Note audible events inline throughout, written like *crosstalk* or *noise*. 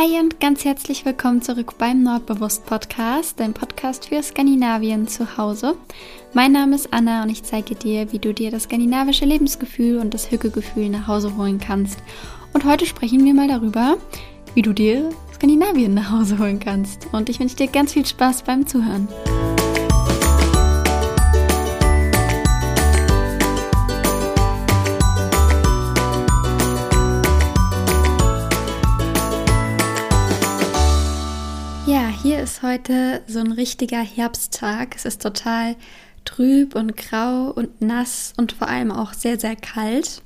Hi und ganz herzlich willkommen zurück beim Nordbewusst Podcast, dein Podcast für Skandinavien zu Hause. Mein Name ist Anna und ich zeige dir, wie du dir das skandinavische Lebensgefühl und das Hückegefühl nach Hause holen kannst. Und heute sprechen wir mal darüber, wie du dir Skandinavien nach Hause holen kannst. Und ich wünsche dir ganz viel Spaß beim Zuhören. Heute so ein richtiger Herbsttag. Es ist total trüb und grau und nass und vor allem auch sehr, sehr kalt.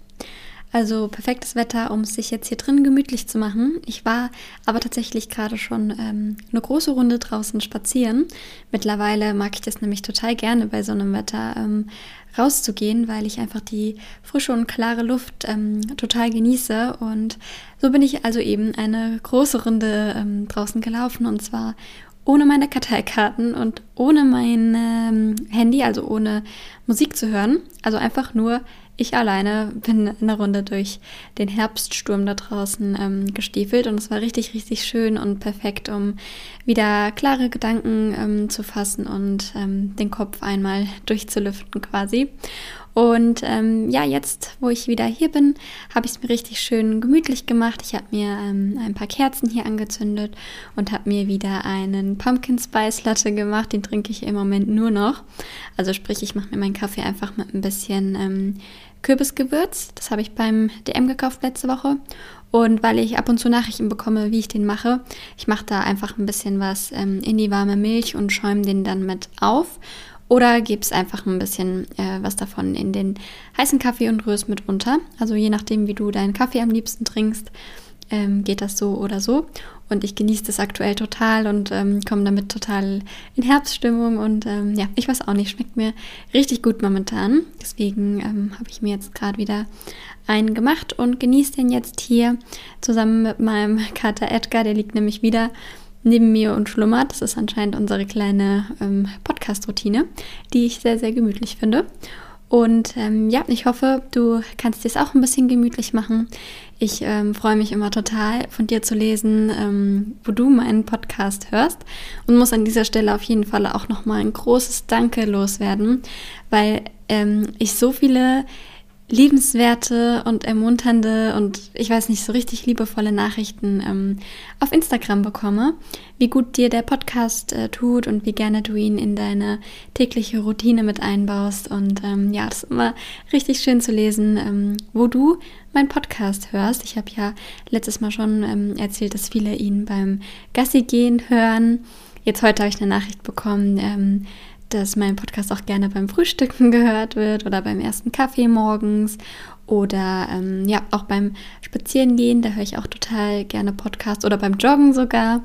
Also perfektes Wetter, um sich jetzt hier drin gemütlich zu machen. Ich war aber tatsächlich gerade schon ähm, eine große Runde draußen spazieren. Mittlerweile mag ich das nämlich total gerne bei so einem Wetter ähm, rauszugehen, weil ich einfach die frische und klare Luft ähm, total genieße. Und so bin ich also eben eine große Runde ähm, draußen gelaufen und zwar ohne meine Karteikarten und ohne mein ähm, Handy, also ohne Musik zu hören. Also einfach nur ich alleine bin in einer Runde durch den Herbststurm da draußen ähm, gestiefelt und es war richtig, richtig schön und perfekt, um wieder klare Gedanken ähm, zu fassen und ähm, den Kopf einmal durchzulüften quasi. Und ähm, ja, jetzt, wo ich wieder hier bin, habe ich es mir richtig schön gemütlich gemacht. Ich habe mir ähm, ein paar Kerzen hier angezündet und habe mir wieder einen Pumpkin Spice Latte gemacht. Den trinke ich im Moment nur noch. Also sprich, ich mache mir meinen Kaffee einfach mit ein bisschen ähm, Kürbisgewürz. Das habe ich beim DM gekauft letzte Woche. Und weil ich ab und zu Nachrichten bekomme, wie ich den mache, ich mache da einfach ein bisschen was ähm, in die warme Milch und schäume den dann mit auf. Oder gibst einfach ein bisschen äh, was davon in den heißen Kaffee und rührst mit unter. Also je nachdem, wie du deinen Kaffee am liebsten trinkst, ähm, geht das so oder so. Und ich genieße das aktuell total und ähm, komme damit total in Herbststimmung. Und ähm, ja, ich weiß auch nicht, schmeckt mir richtig gut momentan. Deswegen ähm, habe ich mir jetzt gerade wieder einen gemacht und genieße den jetzt hier zusammen mit meinem Kater Edgar. Der liegt nämlich wieder neben mir und schlummert. Das ist anscheinend unsere kleine ähm, Podcast-Routine, die ich sehr, sehr gemütlich finde. Und ähm, ja, ich hoffe, du kannst dir es auch ein bisschen gemütlich machen. Ich ähm, freue mich immer total, von dir zu lesen, ähm, wo du meinen Podcast hörst. Und muss an dieser Stelle auf jeden Fall auch nochmal ein großes Danke loswerden, weil ähm, ich so viele liebenswerte und ermunternde und ich weiß nicht, so richtig liebevolle Nachrichten ähm, auf Instagram bekomme, wie gut dir der Podcast äh, tut und wie gerne du ihn in deine tägliche Routine mit einbaust. Und ähm, ja, das ist immer richtig schön zu lesen, ähm, wo du meinen Podcast hörst. Ich habe ja letztes Mal schon ähm, erzählt, dass viele ihn beim Gassi gehen hören. Jetzt heute habe ich eine Nachricht bekommen, ähm, dass mein Podcast auch gerne beim Frühstücken gehört wird oder beim ersten Kaffee morgens oder ähm, ja, auch beim Spazierengehen, da höre ich auch total gerne Podcast oder beim Joggen sogar.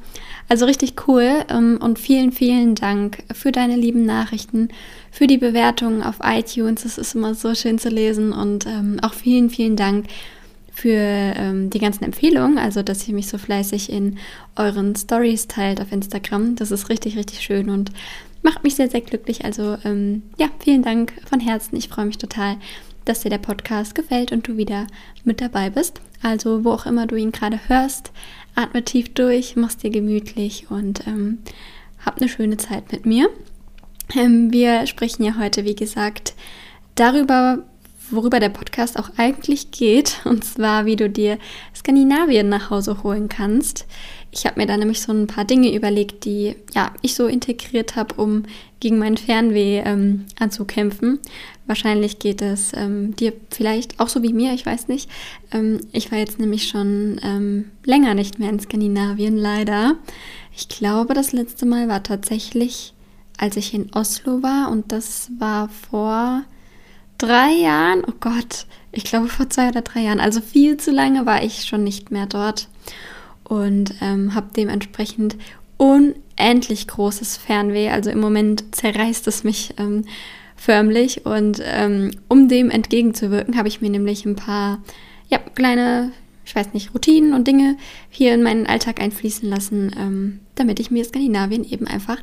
Also richtig cool ähm, und vielen, vielen Dank für deine lieben Nachrichten, für die Bewertungen auf iTunes. Das ist immer so schön zu lesen und ähm, auch vielen, vielen Dank für ähm, die ganzen Empfehlungen, also dass ihr mich so fleißig in euren Stories teilt auf Instagram. Das ist richtig, richtig schön und macht mich sehr, sehr glücklich. Also ähm, ja, vielen Dank von Herzen. Ich freue mich total, dass dir der Podcast gefällt und du wieder mit dabei bist. Also wo auch immer du ihn gerade hörst, atme tief durch, mach's dir gemütlich und ähm, hab eine schöne Zeit mit mir. Ähm, wir sprechen ja heute, wie gesagt, darüber, worüber der Podcast auch eigentlich geht, und zwar, wie du dir Skandinavien nach Hause holen kannst. Ich habe mir da nämlich so ein paar Dinge überlegt, die ja ich so integriert habe, um gegen meinen Fernweh ähm, anzukämpfen. Wahrscheinlich geht es ähm, dir vielleicht auch so wie mir, ich weiß nicht. Ähm, ich war jetzt nämlich schon ähm, länger nicht mehr in Skandinavien, leider. Ich glaube, das letzte Mal war tatsächlich, als ich in Oslo war und das war vor drei Jahren. Oh Gott, ich glaube vor zwei oder drei Jahren. Also viel zu lange war ich schon nicht mehr dort und ähm, habe dementsprechend unendlich großes Fernweh. Also im Moment zerreißt es mich ähm, förmlich und ähm, um dem entgegenzuwirken, habe ich mir nämlich ein paar ja, kleine, ich weiß nicht, Routinen und Dinge hier in meinen Alltag einfließen lassen, ähm, damit ich mir Skandinavien eben einfach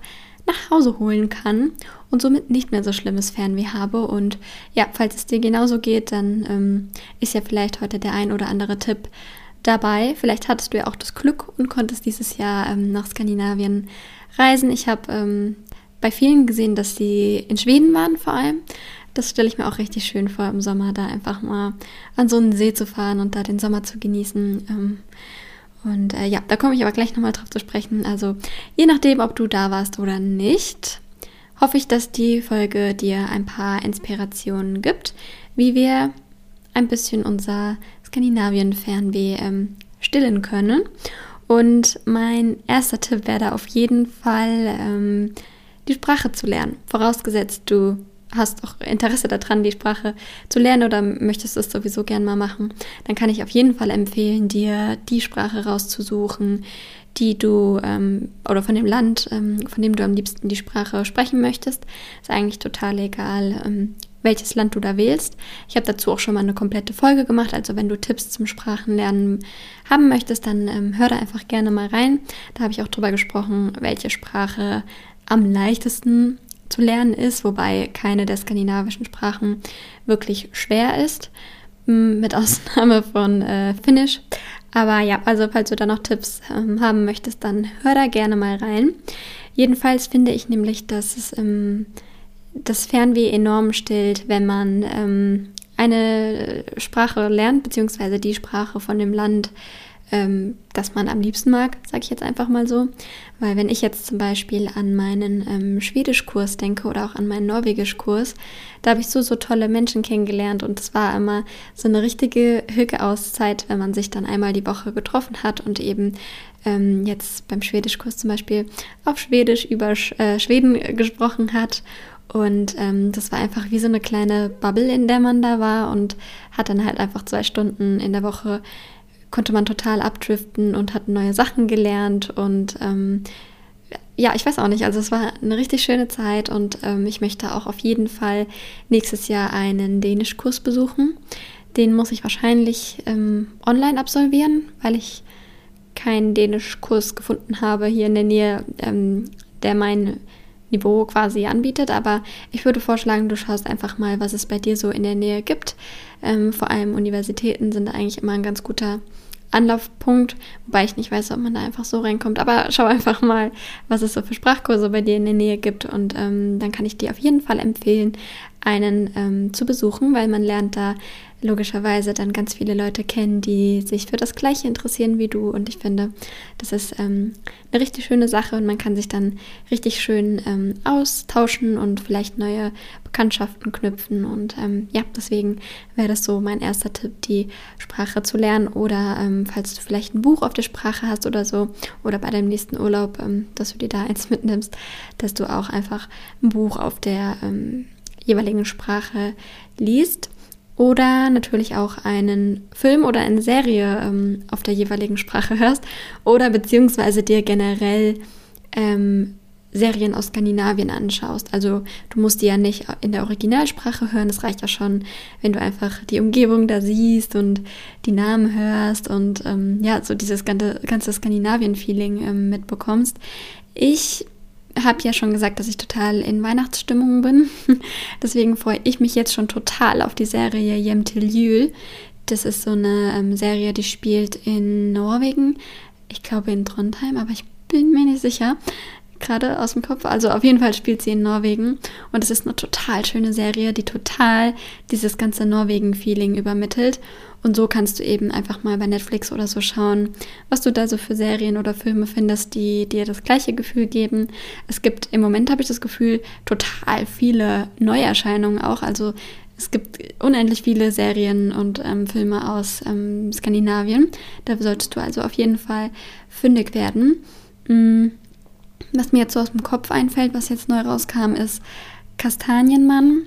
nach Hause holen kann und somit nicht mehr so schlimmes Fernweh habe. Und ja, falls es dir genauso geht, dann ähm, ist ja vielleicht heute der ein oder andere Tipp dabei. Vielleicht hattest du ja auch das Glück und konntest dieses Jahr ähm, nach Skandinavien reisen. Ich habe ähm, bei vielen gesehen, dass sie in Schweden waren vor allem. Das stelle ich mir auch richtig schön vor, im Sommer da einfach mal an so einen See zu fahren und da den Sommer zu genießen. Ähm, und äh, ja, da komme ich aber gleich nochmal drauf zu sprechen. Also je nachdem, ob du da warst oder nicht, hoffe ich, dass die Folge dir ein paar Inspirationen gibt, wie wir ein bisschen unser Skandinavien-Fernweh ähm, stillen können. Und mein erster Tipp wäre da auf jeden Fall, ähm, die Sprache zu lernen. Vorausgesetzt, du hast auch Interesse daran, die Sprache zu lernen oder möchtest es sowieso gern mal machen, dann kann ich auf jeden Fall empfehlen, dir die Sprache rauszusuchen, die du ähm, oder von dem Land, ähm, von dem du am liebsten die Sprache sprechen möchtest. Ist eigentlich total egal, ähm, welches Land du da wählst. Ich habe dazu auch schon mal eine komplette Folge gemacht. Also wenn du Tipps zum Sprachenlernen haben möchtest, dann ähm, hör da einfach gerne mal rein. Da habe ich auch drüber gesprochen, welche Sprache am leichtesten zu lernen ist, wobei keine der skandinavischen Sprachen wirklich schwer ist, mit Ausnahme von äh, Finnisch. Aber ja, also falls du da noch Tipps ähm, haben möchtest, dann hör da gerne mal rein. Jedenfalls finde ich nämlich, dass es ähm, das Fernweh enorm stillt, wenn man ähm, eine Sprache lernt, beziehungsweise die Sprache von dem Land, ähm, das man am liebsten mag, sage ich jetzt einfach mal so. Weil wenn ich jetzt zum Beispiel an meinen ähm, Schwedischkurs denke oder auch an meinen Norwegischkurs, da habe ich so, so tolle Menschen kennengelernt und es war immer so eine richtige Hücke-Auszeit, wenn man sich dann einmal die Woche getroffen hat und eben ähm, jetzt beim Schwedischkurs zum Beispiel auf Schwedisch über äh, Schweden gesprochen hat und ähm, das war einfach wie so eine kleine Bubble, in der man da war und hat dann halt einfach zwei Stunden in der Woche konnte man total abdriften und hat neue Sachen gelernt und ähm, ja, ich weiß auch nicht. Also es war eine richtig schöne Zeit und ähm, ich möchte auch auf jeden Fall nächstes Jahr einen Dänischkurs besuchen. Den muss ich wahrscheinlich ähm, online absolvieren, weil ich keinen Dänischkurs gefunden habe hier in der Nähe, ähm, der mein Niveau quasi anbietet. Aber ich würde vorschlagen, du schaust einfach mal, was es bei dir so in der Nähe gibt. Ähm, vor allem Universitäten sind eigentlich immer ein ganz guter Anlaufpunkt, wobei ich nicht weiß, ob man da einfach so reinkommt. Aber *laughs* schau einfach mal, was es so für Sprachkurse bei dir in der Nähe gibt und ähm, dann kann ich dir auf jeden Fall empfehlen, einen ähm, zu besuchen, weil man lernt da logischerweise dann ganz viele Leute kennen, die sich für das Gleiche interessieren wie du. Und ich finde, das ist ähm, eine richtig schöne Sache und man kann sich dann richtig schön ähm, austauschen und vielleicht neue Bekanntschaften knüpfen. Und ähm, ja, deswegen wäre das so mein erster Tipp, die Sprache zu lernen. Oder ähm, falls du vielleicht ein Buch auf der Sprache hast oder so, oder bei deinem nächsten Urlaub, ähm, dass du dir da *laughs* eins mitnimmst, dass du auch einfach ein Buch auf der ähm, jeweiligen Sprache liest oder natürlich auch einen Film oder eine Serie ähm, auf der jeweiligen Sprache hörst oder beziehungsweise dir generell ähm, Serien aus Skandinavien anschaust. Also du musst die ja nicht in der Originalsprache hören, es reicht ja schon, wenn du einfach die Umgebung da siehst und die Namen hörst und ähm, ja, so dieses ganze, ganze Skandinavien-Feeling ähm, mitbekommst. Ich habe ja schon gesagt, dass ich total in Weihnachtsstimmung bin. *laughs* Deswegen freue ich mich jetzt schon total auf die Serie Jem til. Das ist so eine ähm, Serie, die spielt in Norwegen. Ich glaube in Trondheim, aber ich bin mir nicht sicher. Gerade aus dem Kopf. Also auf jeden Fall spielt sie in Norwegen. Und es ist eine total schöne Serie, die total dieses ganze Norwegen-Feeling übermittelt. Und so kannst du eben einfach mal bei Netflix oder so schauen, was du da so für Serien oder Filme findest, die dir das gleiche Gefühl geben. Es gibt im Moment, habe ich das Gefühl, total viele Neuerscheinungen auch. Also es gibt unendlich viele Serien und ähm, Filme aus ähm, Skandinavien. Da solltest du also auf jeden Fall fündig werden. Mm, was mir jetzt so aus dem Kopf einfällt, was jetzt neu rauskam, ist Kastanienmann.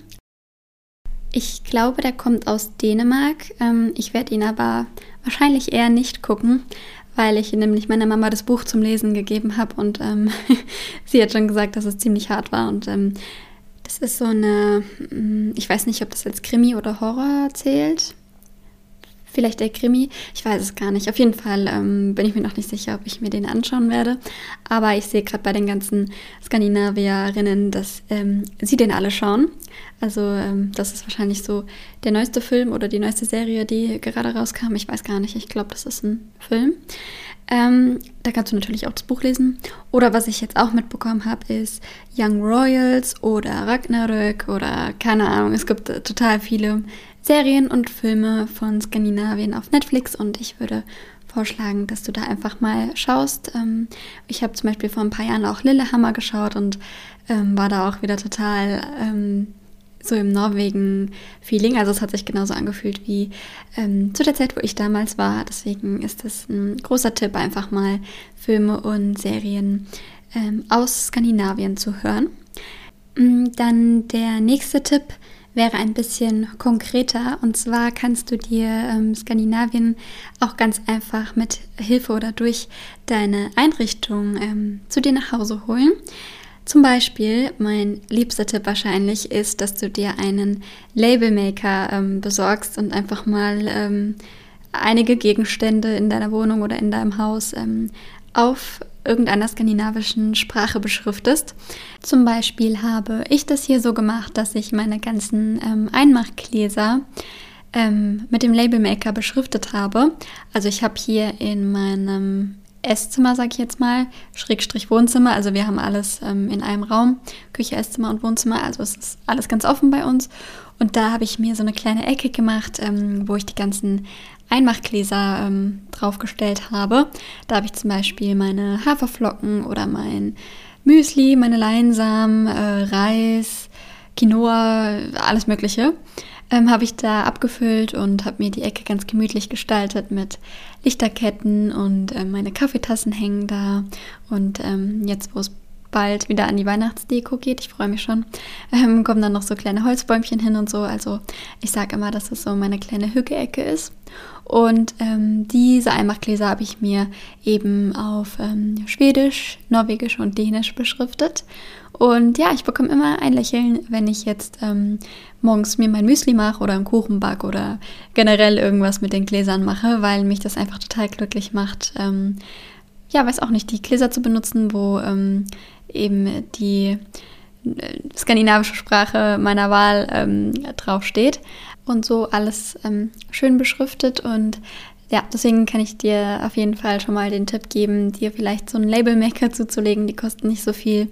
Ich glaube, der kommt aus Dänemark. Ähm, ich werde ihn aber wahrscheinlich eher nicht gucken, weil ich nämlich meiner Mama das Buch zum Lesen gegeben habe und ähm, *laughs* sie hat schon gesagt, dass es ziemlich hart war. Und ähm, das ist so eine, mm, ich weiß nicht, ob das als Krimi oder Horror zählt. Vielleicht der Krimi, ich weiß es gar nicht. Auf jeden Fall ähm, bin ich mir noch nicht sicher, ob ich mir den anschauen werde. Aber ich sehe gerade bei den ganzen Skandinavierinnen, dass ähm, sie den alle schauen. Also ähm, das ist wahrscheinlich so der neueste Film oder die neueste Serie, die gerade rauskam. Ich weiß gar nicht. Ich glaube, das ist ein Film. Ähm, da kannst du natürlich auch das Buch lesen. Oder was ich jetzt auch mitbekommen habe, ist Young Royals oder Ragnarök oder keine Ahnung. Es gibt äh, total viele Serien und Filme von Skandinavien auf Netflix und ich würde vorschlagen, dass du da einfach mal schaust. Ähm, ich habe zum Beispiel vor ein paar Jahren auch Lillehammer geschaut und ähm, war da auch wieder total ähm, so im Norwegen-Feeling. Also es hat sich genauso angefühlt wie ähm, zu der Zeit, wo ich damals war. Deswegen ist das ein großer Tipp, einfach mal Filme und Serien ähm, aus Skandinavien zu hören. Mm, dann der nächste Tipp wäre ein bisschen konkreter. Und zwar kannst du dir ähm, Skandinavien auch ganz einfach mit Hilfe oder durch deine Einrichtung ähm, zu dir nach Hause holen. Zum Beispiel, mein liebster Tipp wahrscheinlich ist, dass du dir einen Labelmaker ähm, besorgst und einfach mal ähm, einige Gegenstände in deiner Wohnung oder in deinem Haus ähm, auf irgendeiner skandinavischen Sprache beschriftest. Zum Beispiel habe ich das hier so gemacht, dass ich meine ganzen ähm, Einmachgläser ähm, mit dem Labelmaker beschriftet habe. Also ich habe hier in meinem Esszimmer, sag ich jetzt mal, Schrägstrich Wohnzimmer. Also wir haben alles ähm, in einem Raum, Küche, Esszimmer und Wohnzimmer. Also es ist alles ganz offen bei uns. Und da habe ich mir so eine kleine Ecke gemacht, ähm, wo ich die ganzen Einmachgläser ähm, draufgestellt habe. Da habe ich zum Beispiel meine Haferflocken oder mein Müsli, meine Leinsamen, äh, Reis, Quinoa, alles Mögliche ähm, habe ich da abgefüllt und habe mir die Ecke ganz gemütlich gestaltet mit Lichterketten und äh, meine Kaffeetassen hängen da. Und ähm, jetzt, wo es bald wieder an die Weihnachtsdeko geht, ich freue mich schon, ähm, kommen dann noch so kleine Holzbäumchen hin und so. Also ich sage immer, dass es so meine kleine Hücke-Ecke ist. Und ähm, diese Einmachgläser habe ich mir eben auf ähm, Schwedisch, Norwegisch und Dänisch beschriftet. Und ja, ich bekomme immer ein Lächeln, wenn ich jetzt ähm, morgens mir mein Müsli mache oder einen Kuchen backe oder generell irgendwas mit den Gläsern mache, weil mich das einfach total glücklich macht. Ähm, ja, weiß auch nicht, die Gläser zu benutzen, wo ähm, eben die äh, skandinavische Sprache meiner Wahl ähm, draufsteht und so alles ähm, schön beschriftet und ja, deswegen kann ich dir auf jeden Fall schon mal den Tipp geben, dir vielleicht so einen Labelmaker *laughs* zuzulegen. Die kosten nicht so viel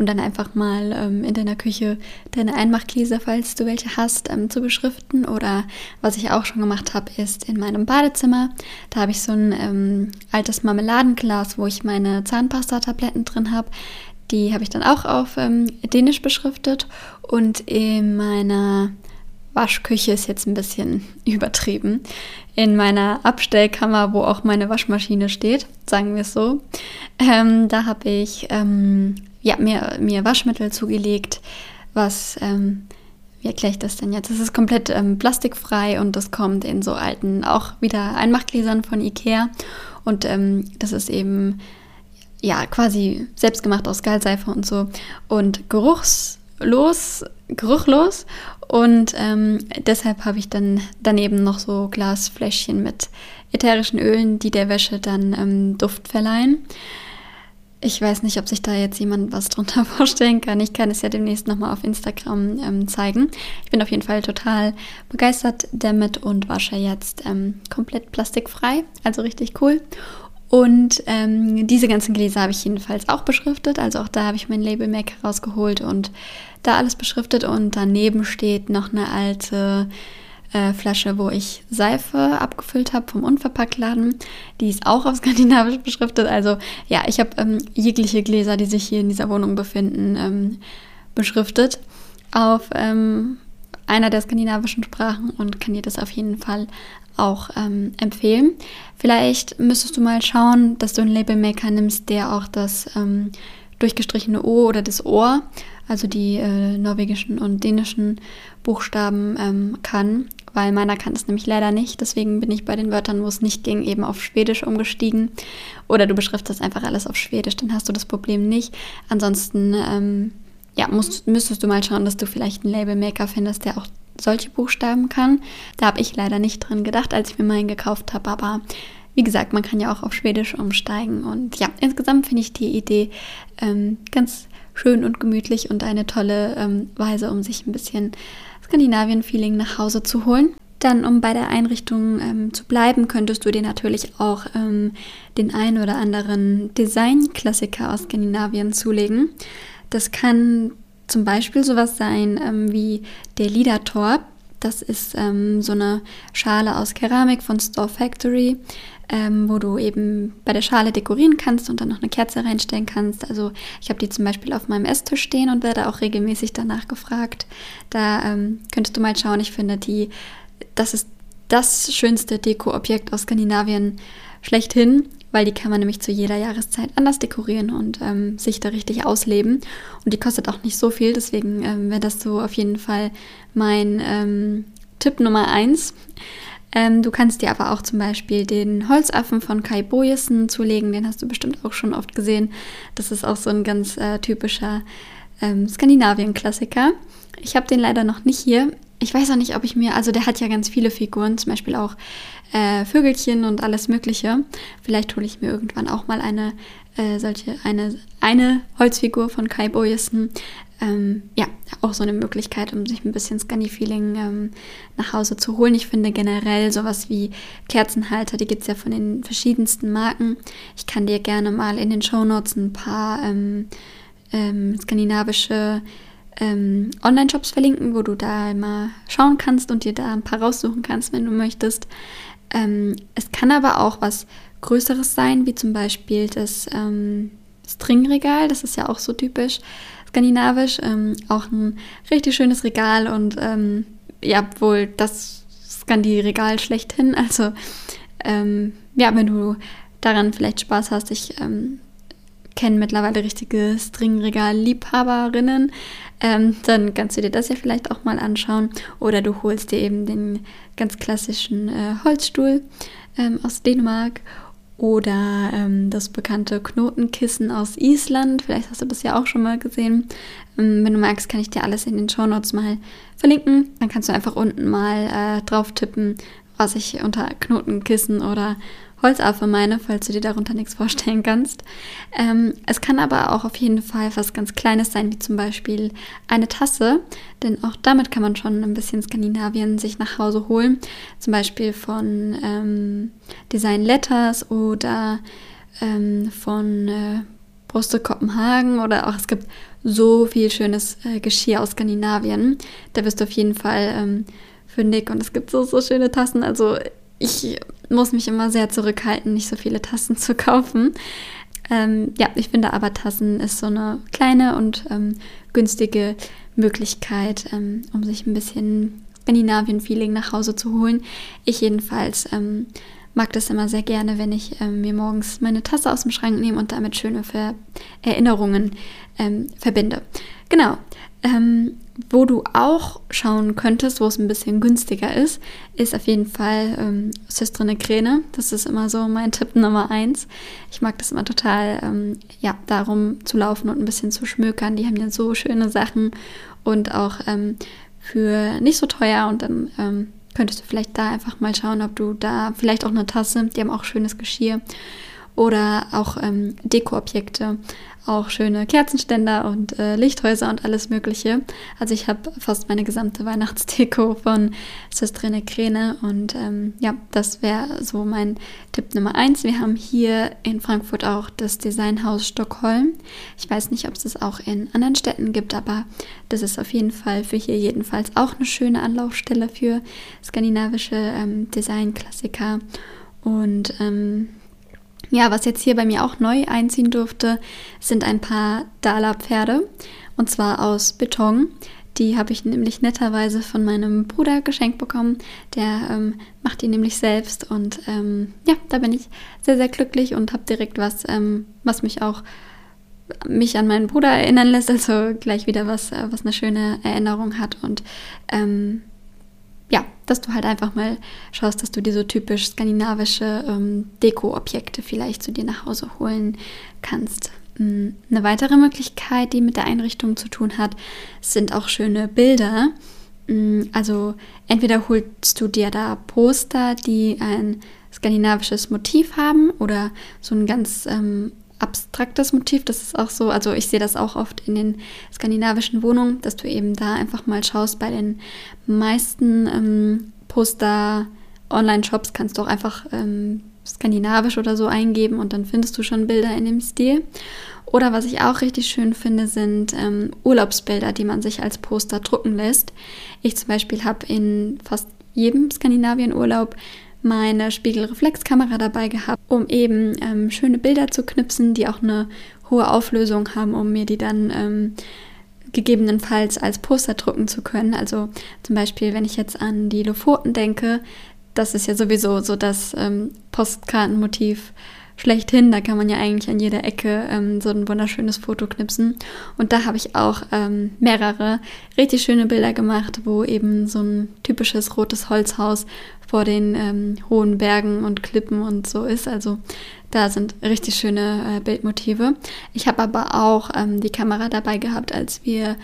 und dann einfach mal ähm, in deiner Küche deine Einmachgläser, falls du welche hast, ähm, zu beschriften. Oder was ich auch schon gemacht habe, ist in meinem Badezimmer. Da habe ich so ein ähm, altes Marmeladenglas, wo ich meine Zahnpasta-Tabletten drin habe. Die habe ich dann auch auf ähm, Dänisch beschriftet. Und in meiner Waschküche ist jetzt ein bisschen übertrieben. In meiner Abstellkammer, wo auch meine Waschmaschine steht, sagen wir es so, ähm, da habe ich ähm, ja, mir, mir Waschmittel zugelegt, was, ähm, wie erkläre ich das denn jetzt? Es ist komplett ähm, plastikfrei und das kommt in so alten, auch wieder Einmachgläsern von Ikea. Und ähm, das ist eben, ja, quasi selbstgemacht aus Galseife und so. Und geruchslos, geruchlos. Und ähm, deshalb habe ich dann daneben noch so Glasfläschchen mit ätherischen Ölen, die der Wäsche dann ähm, Duft verleihen. Ich weiß nicht, ob sich da jetzt jemand was drunter *laughs* vorstellen kann. Ich kann es ja demnächst nochmal auf Instagram ähm, zeigen. Ich bin auf jeden Fall total begeistert damit und wasche jetzt ähm, komplett plastikfrei. Also richtig cool. Und ähm, diese ganzen Gläser habe ich jedenfalls auch beschriftet. Also auch da habe ich mein Label Mac rausgeholt und da alles beschriftet. Und daneben steht noch eine alte äh, Flasche, wo ich Seife abgefüllt habe vom Unverpacktladen. Die ist auch auf *laughs* Skandinavisch beschriftet. Also ja, ich habe ähm, jegliche Gläser, die sich hier in dieser Wohnung befinden, ähm, beschriftet auf ähm, einer der skandinavischen Sprachen und kann dir das auf jeden Fall auch ähm, empfehlen. Vielleicht müsstest du mal schauen, dass du einen Labelmaker nimmst, der auch das ähm, durchgestrichene O oder das Ohr, also die äh, norwegischen und dänischen Buchstaben ähm, kann weil meiner kann es nämlich leider nicht. Deswegen bin ich bei den Wörtern, wo es nicht ging, eben auf Schwedisch umgestiegen. Oder du beschriftest einfach alles auf Schwedisch, dann hast du das Problem nicht. Ansonsten, ähm, ja, musst, müsstest du mal schauen, dass du vielleicht einen Labelmaker findest, der auch solche Buchstaben kann. Da habe ich leider nicht drin gedacht, als ich mir meinen gekauft habe, aber wie gesagt, man kann ja auch auf Schwedisch umsteigen. Und ja, insgesamt finde ich die Idee ähm, ganz schön und gemütlich und eine tolle ähm, Weise, um sich ein bisschen Skandinavien-Feeling nach Hause zu holen. Dann, um bei der Einrichtung ähm, zu bleiben, könntest du dir natürlich auch ähm, den ein oder anderen Designklassiker aus Skandinavien zulegen. Das kann zum Beispiel sowas sein ähm, wie der Liedertorp. Das ist ähm, so eine Schale aus Keramik von Store Factory, ähm, wo du eben bei der Schale dekorieren kannst und dann noch eine Kerze reinstellen kannst. Also ich habe die zum Beispiel auf meinem Esstisch stehen und werde auch regelmäßig danach gefragt. Da ähm, könntest du mal schauen. Ich finde die, das ist das schönste Dekoobjekt aus Skandinavien schlechthin weil die kann man nämlich zu jeder Jahreszeit anders dekorieren und ähm, sich da richtig ausleben. Und die kostet auch nicht so viel, deswegen ähm, wäre das so auf jeden Fall mein ähm, Tipp Nummer eins. Ähm, du kannst dir aber auch zum Beispiel den Holzaffen von Kai Boyesen zulegen, den hast du bestimmt auch schon oft gesehen. Das ist auch so ein ganz äh, typischer ähm, Skandinavien-Klassiker. Ich habe den leider noch nicht hier ich weiß auch nicht, ob ich mir, also der hat ja ganz viele Figuren, zum Beispiel auch äh, Vögelchen und alles Mögliche. Vielleicht hole ich mir irgendwann auch mal eine äh, solche, eine, eine Holzfigur von Kai Boyesen. Ähm, ja, auch so eine Möglichkeit, um sich ein bisschen Scandi-Feeling ähm, nach Hause zu holen. Ich finde generell sowas wie Kerzenhalter, die gibt es ja von den verschiedensten Marken. Ich kann dir gerne mal in den Shownotes ein paar ähm, ähm skandinavische ähm, Online-Shops verlinken, wo du da mal schauen kannst und dir da ein paar raussuchen kannst, wenn du möchtest. Ähm, es kann aber auch was Größeres sein, wie zum Beispiel das ähm, Stringregal. Das ist ja auch so typisch skandinavisch. Ähm, auch ein richtig schönes Regal und ähm, ja, wohl das Skandi-Regal schlechthin. *laughs* Also ähm, ja, wenn du daran vielleicht Spaß hast, ich kenne mittlerweile richtige Stringregal-Liebhaberinnen, ähm, dann kannst du dir das ja vielleicht auch mal anschauen. Oder du holst dir eben den ganz klassischen äh, Holzstuhl ähm, aus Dänemark oder ähm, das bekannte Knotenkissen aus Island. Vielleicht hast du das ja auch schon mal gesehen. Ähm, wenn du magst, kann ich dir alles in den Shownotes mal verlinken. Dann kannst du einfach unten mal äh, drauf tippen, was ich unter Knotenkissen oder Holzaffe meine, falls du dir darunter nichts vorstellen kannst. Ähm, es kann aber auch auf jeden Fall was ganz Kleines sein, wie zum Beispiel eine Tasse, denn auch damit kann man schon ein bisschen Skandinavien sich nach Hause holen. Zum Beispiel von ähm, Design Letters oder ähm, von äh, Bruste Kopenhagen oder auch es gibt so viel schönes äh, Geschirr aus Skandinavien. Da wirst du auf jeden Fall ähm, fündig und es gibt so, so schöne Tassen. Also ich muss mich immer sehr zurückhalten, nicht so viele Tassen zu kaufen. Ähm, ja, ich finde aber Tassen ist so eine kleine und ähm, günstige Möglichkeit, ähm, um sich ein bisschen Skandinavien-Feeling nach Hause zu holen. Ich jedenfalls ähm, mag das immer sehr gerne, wenn ich ähm, mir morgens meine Tasse aus dem Schrank nehme und damit schöne Ver Erinnerungen ähm, verbinde. Genau. Wo du auch schauen könntest, wo es ein bisschen günstiger ist, ist auf jeden Fall ähm, Systrine Kräne. Das ist immer so mein *laughs* Tipp Nummer eins. Ich mag das immer total, ähm, ja, darum zu laufen und ein bisschen zu schmökern. Die haben ja so schöne Sachen und auch ähm, für nicht so teuer. Und dann ähm, könntest du vielleicht da einfach mal schauen, ob du da vielleicht auch eine Tasse, die haben auch schönes Geschirr oder auch ähm, Dekoobjekte, auch schöne Kerzenständer und äh, Lichthäuser und alles Mögliche. Also ich habe fast meine gesamte Weihnachtsdeko von Sestrine Kräne und ähm, ja, das wäre so mein Tipp Nummer eins. Wir haben hier in Frankfurt auch das Designhaus Stockholm. Ich weiß nicht, ob es das auch in anderen Städten gibt, aber das ist auf jeden Fall für hier jedenfalls auch eine schöne Anlaufstelle für skandinavische ähm, Designklassiker und ähm, ja, was jetzt hier bei mir auch neu einziehen durfte, sind ein paar Dala-Pferde. Und zwar aus Beton. Die habe ich nämlich netterweise von meinem Bruder geschenkt bekommen. Der ähm, macht die nämlich selbst. Und ähm, ja, da bin ich sehr, sehr glücklich und habe direkt was, ähm, was mich auch mich an meinen Bruder erinnern lässt. Also gleich wieder was, äh, was eine schöne Erinnerung hat. Und ähm, dass du halt einfach mal schaust, dass du dir so typisch skandinavische ähm, Deko-Objekte vielleicht zu dir nach Hause holen kannst. Mm, eine weitere Möglichkeit, die mit der Einrichtung zu tun hat, sind auch schöne Bilder. Mm, also entweder holst du dir da Poster, die ein skandinavisches Motiv haben oder so ein ganz ähm, abstraktes Motiv. Das ist auch so, also ich sehe das auch oft in den skandinavischen Wohnungen, dass du eben da einfach mal schaust. Bei den meisten ähm, Poster Online-Shops kannst du auch einfach ähm, skandinavisch oder so eingeben und dann findest du schon Bilder in dem Stil. Oder was ich auch richtig schön finde, sind ähm, Urlaubsbilder, die man sich als Poster drucken lässt. Ich zum Beispiel habe in fast jedem Skandinavien-Urlaub meine Spiegelreflexkamera dabei gehabt, um eben ähm, schöne Bilder zu knipsen, die auch eine hohe Auflösung haben, um mir die dann ähm, gegebenenfalls als Poster drucken zu können. Also zum Beispiel, wenn ich jetzt an die Lofoten denke, das ist ja sowieso so das ähm, Postkartenmotiv schlechthin. Da kann man ja eigentlich an jeder Ecke ähm, so ein wunderschönes Foto knipsen. Und da habe ich auch ähm, mehrere richtig schöne Bilder gemacht, wo eben so ein typisches rotes Holzhaus vor den ähm, hohen Bergen und Klippen und so ist. Also da sind richtig schöne äh, Bildmotive. Ich habe aber auch ähm, die Kamera dabei gehabt, als wir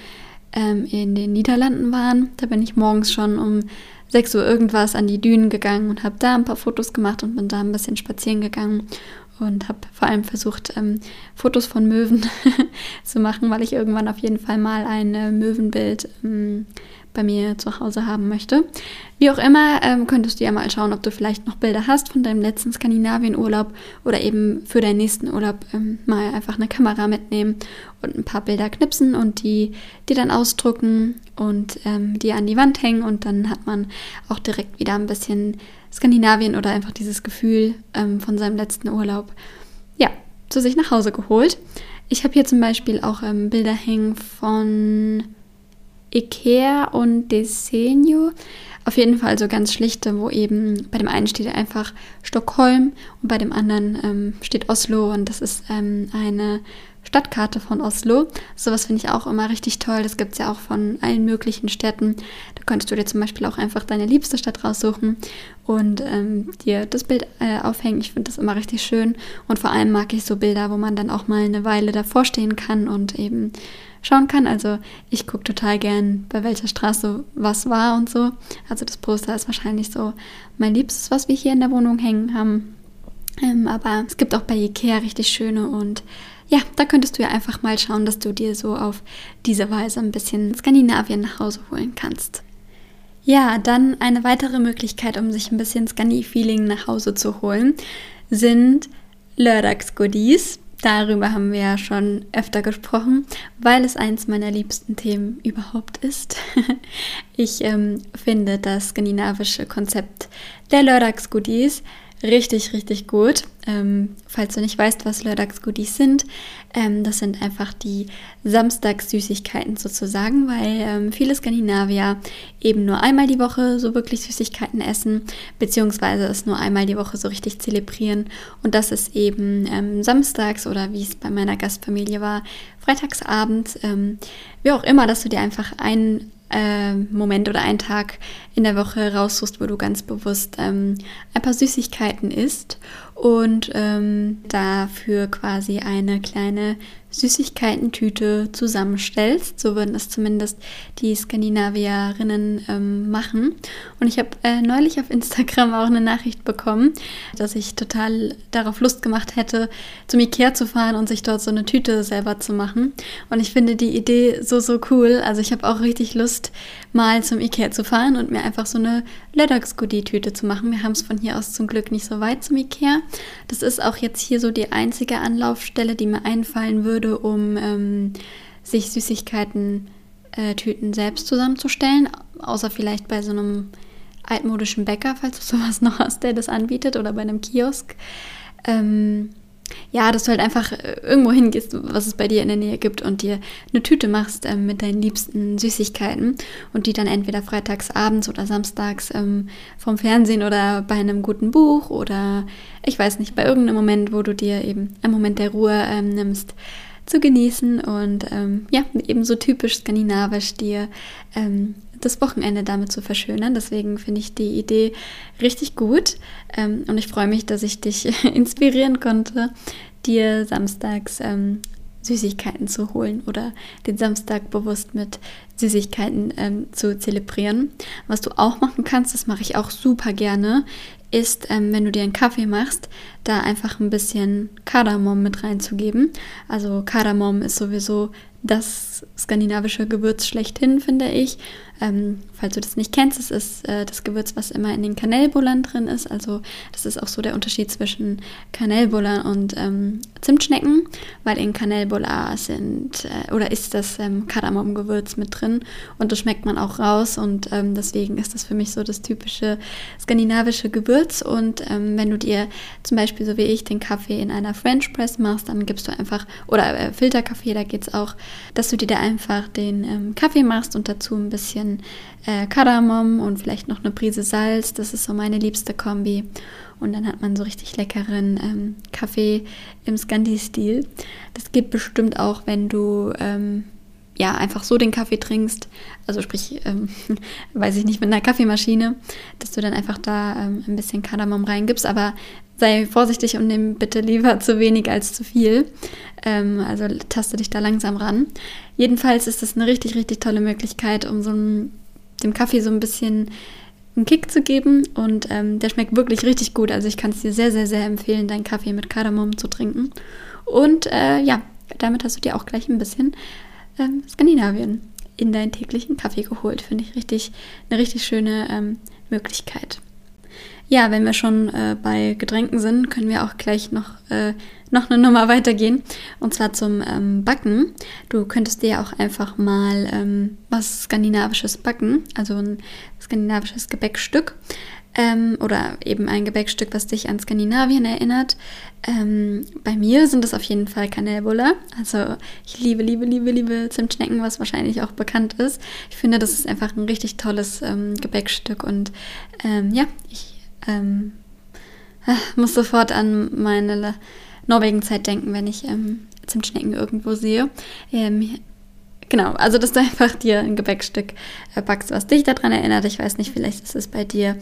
ähm, in den Niederlanden waren. Da bin ich morgens schon um 6 Uhr irgendwas an die Dünen gegangen und habe da ein paar Fotos gemacht und bin da ein bisschen spazieren gegangen und habe vor allem versucht, ähm, Fotos von Möwen *laughs* zu machen, weil ich irgendwann auf jeden Fall mal ein äh, Möwenbild ähm, bei mir zu Hause haben möchte. Wie auch immer, ähm, könntest du ja mal schauen, ob du vielleicht noch Bilder hast von deinem letzten Skandinavien-Urlaub oder eben für deinen nächsten Urlaub ähm, mal einfach eine Kamera mitnehmen und ein paar Bilder knipsen und die, die dann ausdrucken und ähm, die an die Wand hängen und dann hat man auch direkt wieder ein bisschen Skandinavien oder einfach dieses Gefühl ähm, von seinem letzten Urlaub, ja, zu sich nach Hause geholt. Ich habe hier zum Beispiel auch ähm, Bilder hängen von Ikea und Desenio. Auf jeden Fall so ganz schlichte, wo eben bei dem einen steht einfach Stockholm und bei dem anderen ähm, steht Oslo und das ist ähm, eine Stadtkarte von Oslo. Sowas finde ich auch immer richtig toll. Das gibt es ja auch von allen möglichen Städten. Da könntest du dir zum Beispiel auch einfach deine liebste Stadt raussuchen und ähm, dir das Bild äh, aufhängen. Ich finde das immer richtig schön. Und vor allem mag ich so Bilder, wo man dann auch mal eine Weile davor stehen kann und eben schauen kann. Also ich gucke total gern, bei welcher Straße was war und so. Also das Poster ist wahrscheinlich so mein Liebstes, was wir hier in der Wohnung hängen haben. Ähm, aber es gibt auch bei Ikea richtig schöne und ja, da könntest du ja einfach mal schauen, dass du dir so auf diese Weise ein bisschen Skandinavien nach Hause holen kannst. Ja, dann eine weitere Möglichkeit, um sich ein bisschen Scandi-Feeling nach Hause zu holen, sind Lördagsgoodies. Darüber haben wir ja schon öfter gesprochen, weil es eins meiner liebsten Themen überhaupt ist. *laughs* ich ähm, finde das skandinavische Konzept der Lördagsgoodies richtig, richtig gut. Ähm, falls du nicht weißt, was Lördagsgoodies sind, ähm, das sind einfach die Samstagssüßigkeiten sozusagen, weil ähm, viele Skandinavier eben nur einmal die Woche so wirklich Süßigkeiten essen, beziehungsweise es nur einmal die Woche so richtig zelebrieren. Und das ist eben ähm, samstags oder wie es bei meiner Gastfamilie war, freitagsabend, ähm, wie auch immer, dass du dir einfach einen äh, Moment oder einen Tag in der Woche raussuchst, wo du ganz bewusst ähm, ein paar Süßigkeiten isst und ähm, dafür quasi eine kleine Süßigkeitentüte zusammenstellst. So würden es zumindest die Skandinavierinnen ähm, machen. Und ich habe äh, neulich auf Instagram auch eine Nachricht bekommen, dass ich total darauf Lust gemacht hätte, zum Ikea zu fahren und sich dort so eine Tüte selber zu machen. Und ich finde die Idee so, so cool. Also ich habe auch richtig Lust, mal zum Ikea zu fahren und mir einfach so eine Löddox-Goodie-Tüte zu machen. Wir haben es von hier aus zum Glück nicht so weit zum Ikea. Das ist auch jetzt hier so die einzige Anlaufstelle, die mir einfallen würde, um ähm, sich Süßigkeiten-Tüten äh, selbst zusammenzustellen. Außer vielleicht bei so einem altmodischen Bäcker, falls du sowas noch hast, der das anbietet, oder bei einem Kiosk. Ähm, ja, dass du halt einfach äh, irgendwo hingehst, was es bei dir in der Nähe gibt und dir eine Tüte machst ähm, mit deinen liebsten Süßigkeiten und die dann entweder freitags abends oder samstags ähm, vom Fernsehen oder bei einem guten Buch oder ich weiß nicht, bei irgendeinem Moment, wo du dir eben einen Moment der Ruhe ähm, nimmst, zu genießen und ähm, ja, eben so typisch skandinavisch dir ähm, das Wochenende damit zu verschönern. Deswegen finde ich die Idee richtig gut ähm, und ich freue mich, dass ich dich *laughs* inspirieren konnte, dir samstags ähm, Süßigkeiten zu holen oder den Samstag bewusst mit Süßigkeiten ähm, zu zelebrieren. Was du auch machen kannst, das mache ich auch super gerne, ist, ähm, wenn du dir einen Kaffee machst, da einfach ein bisschen Kardamom mit reinzugeben. Also Kardamom ist sowieso das skandinavische Gewürz schlechthin, finde ich. Ähm, falls du das nicht kennst, es ist äh, das Gewürz, was immer in den Kanellbullern drin ist. Also das ist auch so der Unterschied zwischen Kanellbullern und ähm, Zimtschnecken, weil in Kanellbuller sind äh, oder ist das ähm, Kardamomgewürz mit drin und das schmeckt man auch raus und ähm, deswegen ist das für mich so das typische skandinavische Gewürz. Und ähm, wenn du dir zum Beispiel so wie ich den Kaffee in einer French Press machst, dann gibst du einfach oder äh, Filterkaffee, da geht es auch, dass du dir da einfach den ähm, Kaffee machst und dazu ein bisschen bisschen äh, Kardamom und vielleicht noch eine Prise Salz. Das ist so meine liebste Kombi. Und dann hat man so richtig leckeren ähm, Kaffee im Scandi-Stil. Das geht bestimmt auch, wenn du ähm, ja einfach so den Kaffee trinkst. Also sprich, ähm, *laughs* weiß ich nicht, mit einer Kaffeemaschine, dass du dann einfach da ähm, ein bisschen Kardamom reingibst. Aber sei vorsichtig und nimm bitte lieber zu wenig als zu viel. Ähm, also taste dich da langsam ran. Jedenfalls ist das eine richtig, richtig tolle Möglichkeit, um so ein, dem Kaffee so ein bisschen einen Kick zu geben. Und ähm, der schmeckt wirklich richtig gut. Also ich kann es dir sehr, sehr, sehr empfehlen, deinen Kaffee mit Kardamom zu trinken. Und äh, ja, damit hast du dir auch gleich ein bisschen ähm, Skandinavien in deinen täglichen Kaffee geholt. Finde ich richtig, eine richtig schöne ähm, Möglichkeit. Ja, wenn wir schon äh, bei Getränken sind, können wir auch gleich noch, äh, noch eine Nummer weitergehen. Und zwar zum ähm, Backen. Du könntest dir auch einfach mal ähm, was Skandinavisches backen, also ein skandinavisches Gebäckstück. Ähm, oder eben ein Gebäckstück, was dich an Skandinavien erinnert. Ähm, bei mir sind es auf jeden Fall Kanelbulle. Also ich liebe, liebe, liebe, liebe Zimtschnecken, was wahrscheinlich auch bekannt ist. Ich finde, das ist einfach ein richtig tolles ähm, Gebäckstück und ähm, ja, ich ähm, äh, muss sofort an meine Norwegen-Zeit denken, wenn ich ähm, Zimtschnecken irgendwo sehe. Ähm, genau, also dass du einfach dir ein Gebäckstück äh, backst, was dich daran erinnert. Ich weiß nicht, vielleicht ist es bei dir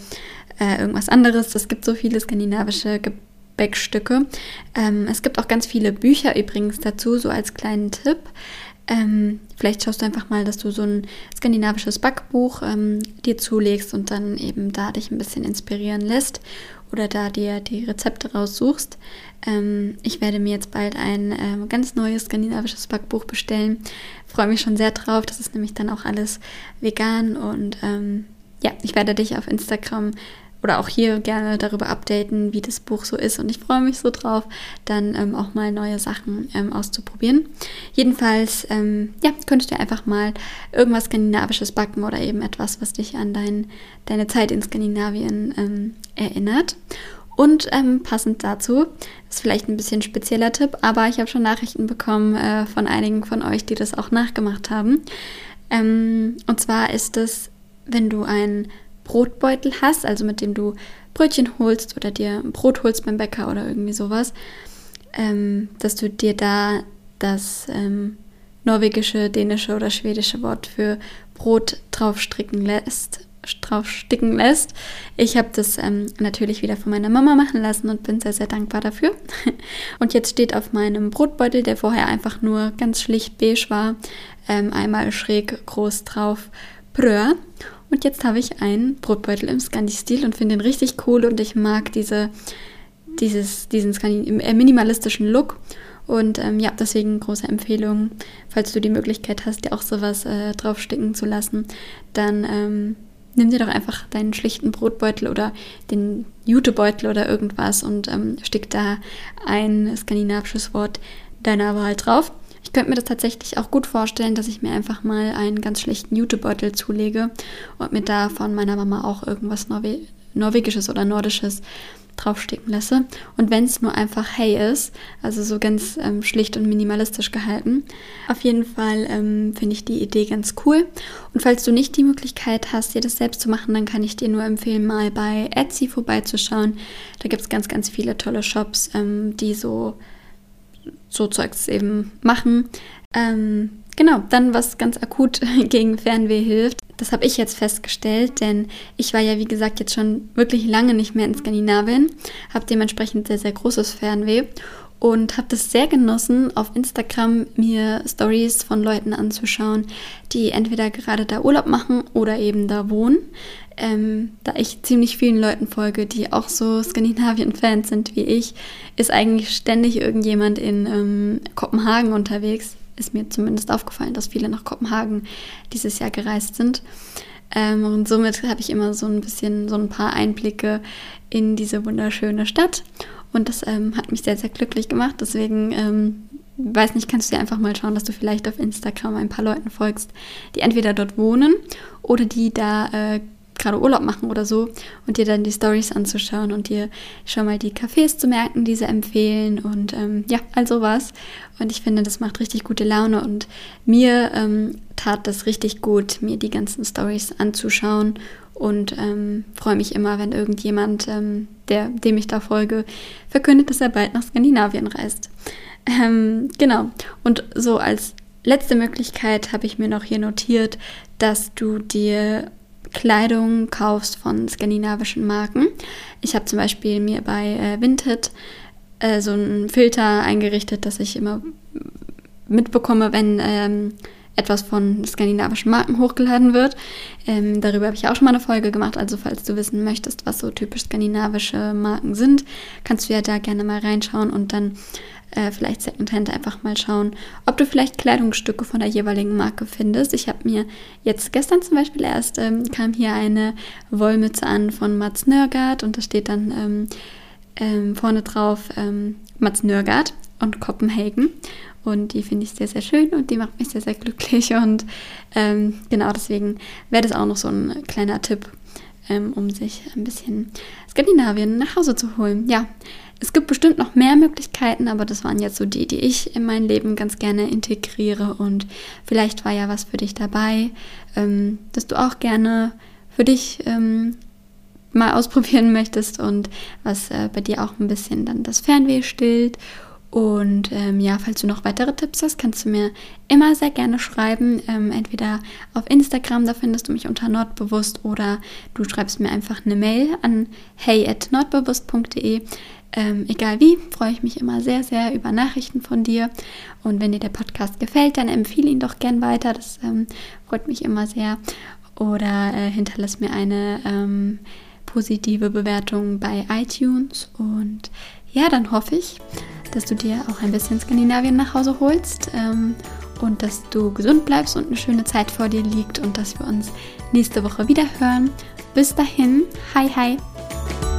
äh, irgendwas anderes. Es gibt so viele skandinavische Gebäckstücke. Ähm, es gibt auch ganz viele Bücher übrigens dazu, so als kleinen Tipp. Ähm, vielleicht schaust du einfach mal, dass du so ein skandinavisches Backbuch ähm, dir zulegst und dann eben da dich ein bisschen inspirieren lässt oder da dir die Rezepte raussuchst. Ähm, ich werde mir jetzt bald ein ähm, ganz neues skandinavisches Backbuch bestellen. Freue mich schon sehr drauf. Das ist nämlich dann auch alles vegan und ähm, ja, ich werde dich auf Instagram oder auch hier gerne darüber updaten, wie das Buch so ist. Und ich freue mich so drauf, dann ähm, auch mal neue Sachen ähm, auszuprobieren. Jedenfalls, ähm, ja, könntest du einfach mal irgendwas Skandinavisches backen oder eben etwas, was dich an dein, deine Zeit in Skandinavien ähm, erinnert. Und ähm, passend dazu, ist vielleicht ein bisschen spezieller Tipp, aber ich habe schon Nachrichten bekommen äh, von einigen von euch, die das auch nachgemacht haben. Ähm, und zwar ist es, wenn du ein Brotbeutel hast, also mit dem du Brötchen holst oder dir ein Brot holst beim Bäcker oder irgendwie sowas, ähm, dass du dir da das ähm, norwegische, dänische oder schwedische Wort für Brot draufstricken lässt, draufsticken lässt. Ich habe das ähm, natürlich wieder von meiner Mama machen lassen und bin sehr, sehr dankbar dafür. *laughs* Und jetzt steht auf meinem Brotbeutel, der vorher einfach nur ganz schlicht beige war, ähm, einmal schräg groß drauf Brö. Und jetzt habe ich einen Brotbeutel im Scandi-Stil und finde ihn richtig cool und ich mag diese, dieses, diesen äh, minimalistischen Look. Und ähm, ja, deswegen große Empfehlung, falls du die Möglichkeit hast, dir auch sowas äh, draufsticken zu lassen, dann ähm, nimm dir doch einfach deinen schlichten Brotbeutel oder den Jutebeutel oder irgendwas und ähm, stick da ein skandinavisches Wort deiner Wahl drauf. Ich könnte mir das tatsächlich auch gut vorstellen, dass ich mir einfach mal einen ganz schlechten Jutebeutel zulege und mir da von meiner Mama auch irgendwas Norwe Norwegisches oder Nordisches draufstecken lasse. Und wenn es nur einfach Hey ist, also so ganz ähm, schlicht und minimalistisch gehalten. Auf jeden Fall ähm, finde ich die Idee ganz cool. Und falls du nicht die Möglichkeit hast, dir das selbst zu machen, dann kann ich dir nur empfehlen, mal bei Etsy vorbeizuschauen. Da gibt es ganz, ganz viele tolle Shops, ähm, die so so Zeugs eben machen. Ähm, genau, dann was ganz akut *laughs* gegen Fernweh hilft. Das habe ich jetzt festgestellt, denn ich war ja, wie gesagt, jetzt schon wirklich lange nicht mehr in Skandinavien, habe dementsprechend sehr, sehr großes Fernweh. Und habe das sehr genossen, auf Instagram mir Stories von Leuten anzuschauen, die entweder gerade da Urlaub machen oder eben da wohnen. Ähm, da ich ziemlich vielen Leuten folge, die auch so Skandinavien-Fans sind wie ich, ist eigentlich ständig irgendjemand in ähm, Kopenhagen unterwegs. Ist mir zumindest aufgefallen, dass viele nach Kopenhagen dieses Jahr gereist sind. Ähm, und somit habe ich immer so ein bisschen, so ein paar Einblicke in diese wunderschöne Stadt. Und das ähm, hat mich sehr, sehr glücklich gemacht. Deswegen, ähm, weiß nicht, kannst du dir einfach mal schauen, dass du vielleicht auf Instagram ein paar Leuten folgst, die entweder dort wohnen oder die da äh, gerade Urlaub machen oder so und dir dann die Stories anzuschauen und dir schon mal die Cafés zu merken, die sie empfehlen und ähm, ja, also was. Und ich finde, das macht richtig gute Laune und mir ähm, tat das richtig gut, mir die ganzen Stories anzuschauen und ähm, freue mich immer, wenn irgendjemand, ähm, der, dem ich da folge, verkündet, dass er bald nach Skandinavien reist. Ähm, genau. Und so als letzte Möglichkeit habe ich mir noch hier notiert, dass du dir Kleidung kaufst von skandinavischen Marken. Ich habe zum Beispiel mir bei äh, Vinted äh, so einen Filter eingerichtet, dass ich immer mitbekomme, wenn ähm, etwas von skandinavischen Marken hochgeladen wird. Ähm, darüber habe ich auch schon mal eine Folge gemacht. Also falls du wissen möchtest, was so typisch skandinavische Marken sind, kannst du ja da gerne mal reinschauen und dann äh, vielleicht Secondhand einfach mal schauen, ob du vielleicht Kleidungsstücke von der jeweiligen Marke findest. Ich habe mir jetzt gestern zum Beispiel erst ähm, kam hier eine Wollmütze an von Mats Nörgard und da steht dann ähm, ähm, vorne drauf ähm, Mats Nörgard und Kopenhagen. Und die finde ich sehr, sehr schön und die macht mich sehr, sehr glücklich. Und ähm, genau deswegen wäre das auch noch so ein kleiner Tipp, ähm, um sich ein bisschen Skandinavien nach Hause zu holen. Ja, es gibt bestimmt noch mehr Möglichkeiten, aber das waren jetzt so die, die ich in mein Leben ganz gerne integriere. Und vielleicht war ja was für dich dabei, ähm, dass du auch gerne für dich ähm, mal ausprobieren möchtest und was äh, bei dir auch ein bisschen dann das Fernweh stillt und ähm, ja, falls du noch weitere Tipps hast, kannst du mir immer sehr gerne schreiben. Ähm, entweder auf Instagram, da findest du mich unter nordbewusst, oder du schreibst mir einfach eine Mail an hey@nordbewusst.de. Ähm, egal wie, freue ich mich immer sehr, sehr über Nachrichten von dir. Und wenn dir der Podcast gefällt, dann empfehle ihn doch gern weiter. Das ähm, freut mich immer sehr. Oder äh, hinterlass mir eine ähm, positive Bewertung bei iTunes. Und ja, dann hoffe ich, dass du dir auch ein bisschen Skandinavien nach Hause holst ähm, und dass du gesund bleibst und eine schöne Zeit vor dir liegt und dass wir uns nächste Woche wieder hören. Bis dahin, hi hi!